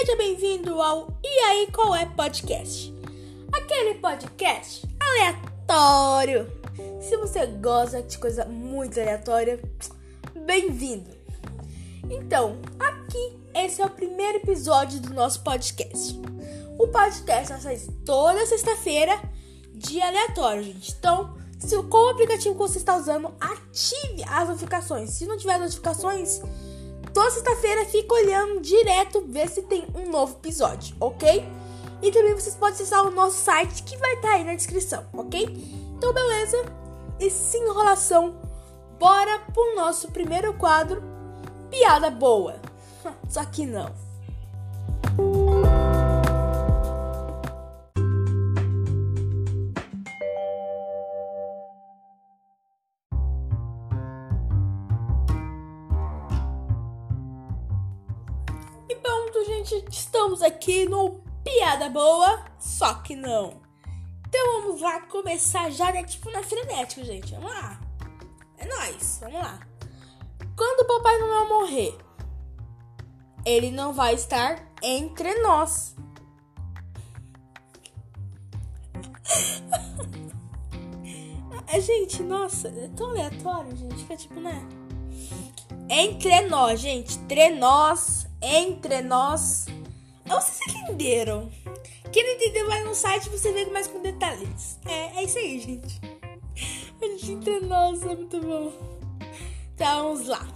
Seja bem-vindo ao E aí Qual é Podcast? Aquele podcast aleatório. Se você gosta de coisa muito aleatória, bem-vindo. Então, aqui esse é o primeiro episódio do nosso podcast. O podcast sai toda sexta-feira, dia aleatório, gente. Então, se qual aplicativo que você está usando, ative as notificações. Se não tiver notificações, toda sexta-feira fica olhando direto ver se tem um novo episódio, ok? E também vocês podem acessar o nosso site que vai estar tá aí na descrição, ok? Então, beleza? E sem enrolação, bora pro nosso primeiro quadro, piada boa. Só que não. Gente, estamos aqui no Piada Boa, só que não. Então vamos lá começar já, né? Tipo na frenética, gente. Vamos lá. É nóis, vamos lá. Quando o Papai Noel morrer, ele não vai estar entre nós. gente, nossa, é tão aleatório, gente, que é tipo, né? Entre nós, gente. Entre nós entre nós. Vocês entenderam? Quem não entendeu, vai no site você vê mais com detalhes. É, é isso aí, gente. A gente entre nós é muito bom. Então, vamos lá.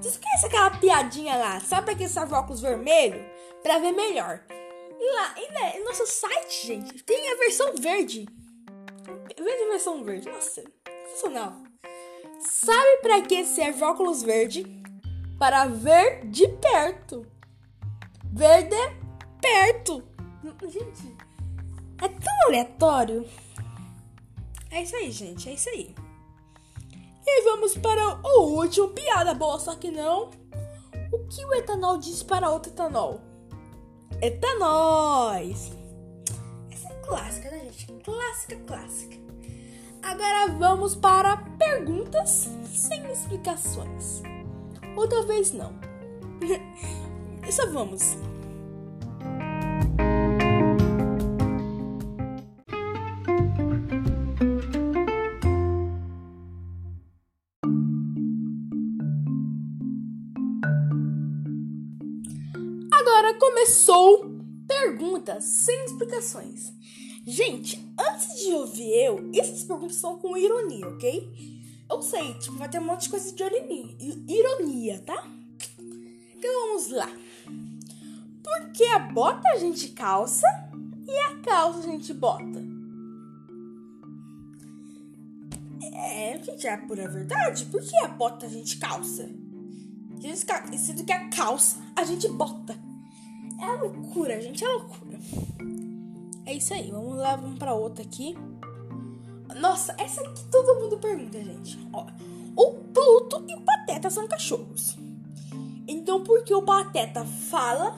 Vocês conhecem aquela piadinha lá? Sabe aquele óculos vermelho? Pra ver melhor. E lá, e né, no nosso site, gente, tem a versão verde. Veja a versão verde. Nossa, sensacional. Sabe pra que serve óculos verde? Para ver de perto. Ver de perto. Gente, é tão aleatório. É isso aí, gente, é isso aí. E vamos para o último piada boa, só que não. O que o etanol diz para outro etanol? Etanóis. Essa é clássica, né, gente? Clássica, clássica. Agora vamos para perguntas sem explicações. Ou talvez não. Só vamos. Agora começou perguntas sem explicações. Gente, antes de ouvir eu, essas perguntas são com ironia, ok? Eu sei, tipo, vai ter um monte de coisa de ironia, tá? Então vamos lá. Porque a bota a gente calça e a calça a gente bota? É, gente, é a pura verdade. Por que a bota a gente calça? Sendo que a calça a gente bota. É loucura, gente, é loucura. É isso aí, vamos lá, vamos pra outra aqui. Nossa, essa aqui todo mundo pergunta, gente. Ó, o Pluto e o Pateta são cachorros. Então por que o Pateta fala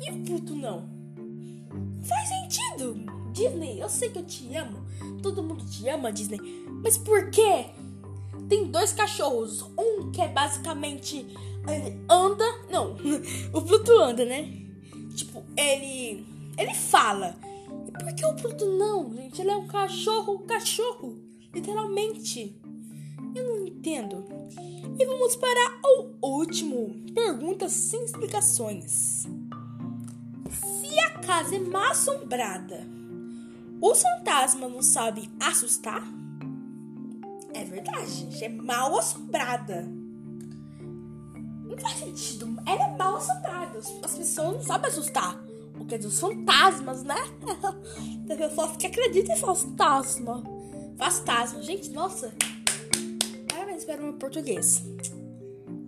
e o Pluto não? Faz sentido. Disney, eu sei que eu te amo. Todo mundo te ama, Disney. Mas por quê? Tem dois cachorros. Um que é basicamente. Ele anda. Não, o Pluto anda, né? Tipo, ele. Ele fala. Por que o Pluto não, gente? Ele é um cachorro, cachorro. Literalmente. Eu não entendo. E vamos para o último. Perguntas sem explicações. Se a casa é mal assombrada, o fantasma não sabe assustar? É verdade, gente. É mal assombrada. Não faz sentido. Ela é mal assombrada. As pessoas não sabem assustar quer dizer, os fantasmas, né? Tem pessoas que acreditam em fantasma. Fantasma. Gente, nossa. Parabéns para o meu português.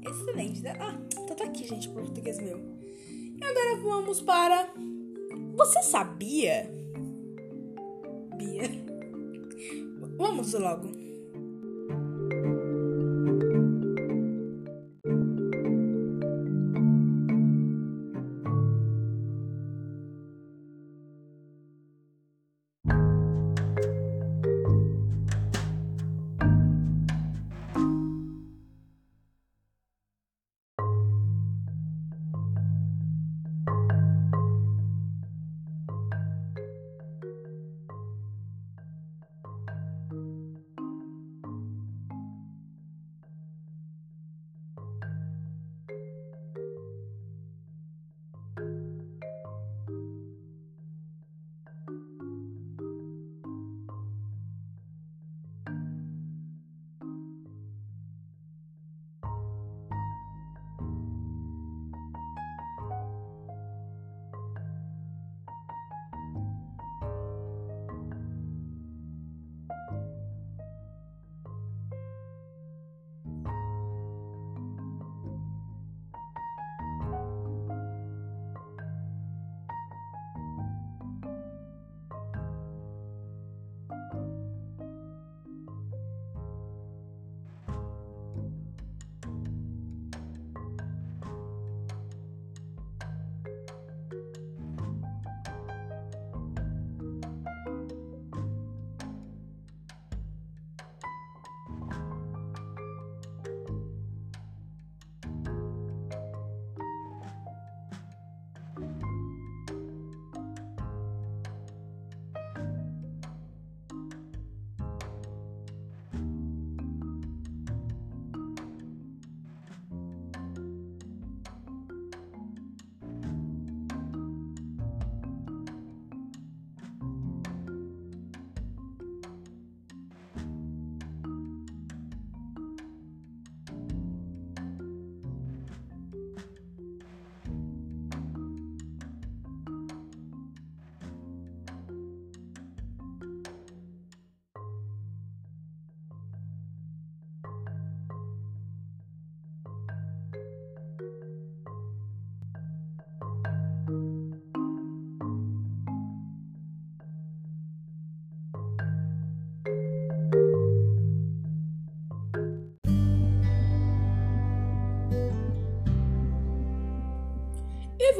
Excelente, né? Ah, então tá aqui, gente, português meu. E agora vamos para. Você sabia? Bia. Vamos logo.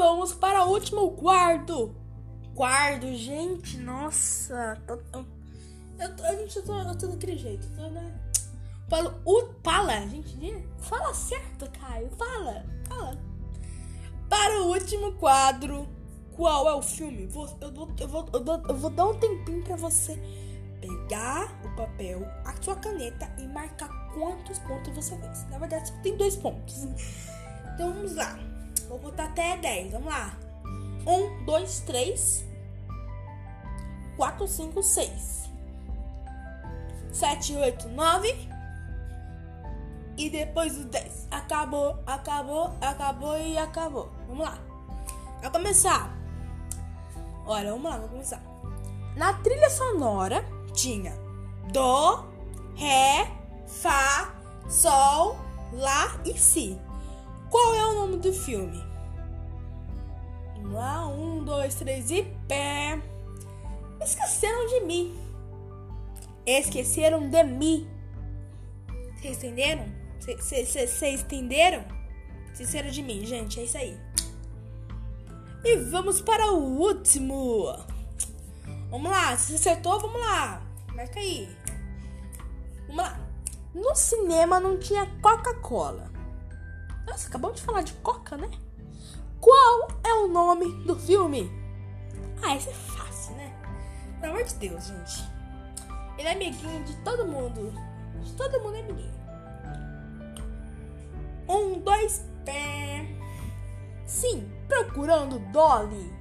Vamos para o último quarto. Quarto, gente, nossa. Tô, eu, eu, tô, eu, tô, eu tô daquele jeito. Tô, né? Fala, o, fala, gente. Fala certo, Caio. Fala, fala. Para o último quadro, qual é o filme? Vou, eu, vou, eu, vou, eu, vou, eu vou dar um tempinho pra você pegar o papel, a sua caneta e marcar quantos pontos você fez. Na verdade, só tem dois pontos. Então vamos lá. Vou botar até 10. Vamos lá. 1, 2, 3, 4, 5, 6, 7, 8, 9. E depois o 10. Acabou, acabou, acabou e acabou. Vamos lá. Vai começar. Olha, vamos lá, vamos começar. Na trilha sonora tinha Dó, Ré, Fá, Sol, Lá e Si. Qual é o nome do filme? Lá, um, dois, três e pé. Esqueceram de mim. Esqueceram de mim. Vocês entenderam? Vocês entenderam? Esqueceram de mim, gente. É isso aí. E vamos para o último. Vamos lá, se você acertou, vamos lá. Marca aí. Vamos lá. No cinema não tinha Coca-Cola. Nossa, acabamos de falar de Coca, né? Qual é o nome do filme? Ah, esse é fácil, né? Pelo amor de Deus, gente. Ele é amiguinho de todo mundo. De todo mundo é amiguinho. Um, dois, pé. Sim, procurando Dolly.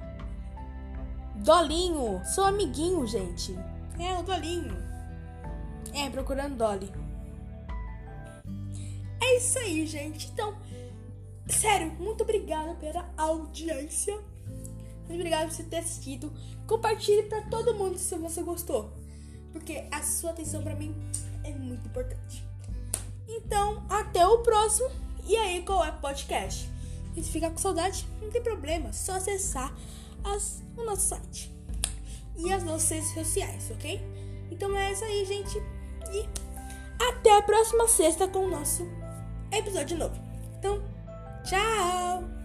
Dolinho, seu amiguinho, gente. É, o Dolinho. É, procurando Dolly. É isso aí, gente. Então, sério, muito obrigada pela audiência. Muito obrigada por você ter assistido. Compartilhe para todo mundo se você gostou. Porque a sua atenção para mim é muito importante. Então, até o próximo. E aí, qual é o podcast? Se ficar com saudade, não tem problema. Só acessar as, o nosso site e as nossas redes sociais, ok? Então é isso aí, gente. E até a próxima sexta com o nosso episódio novo. Então, tchau!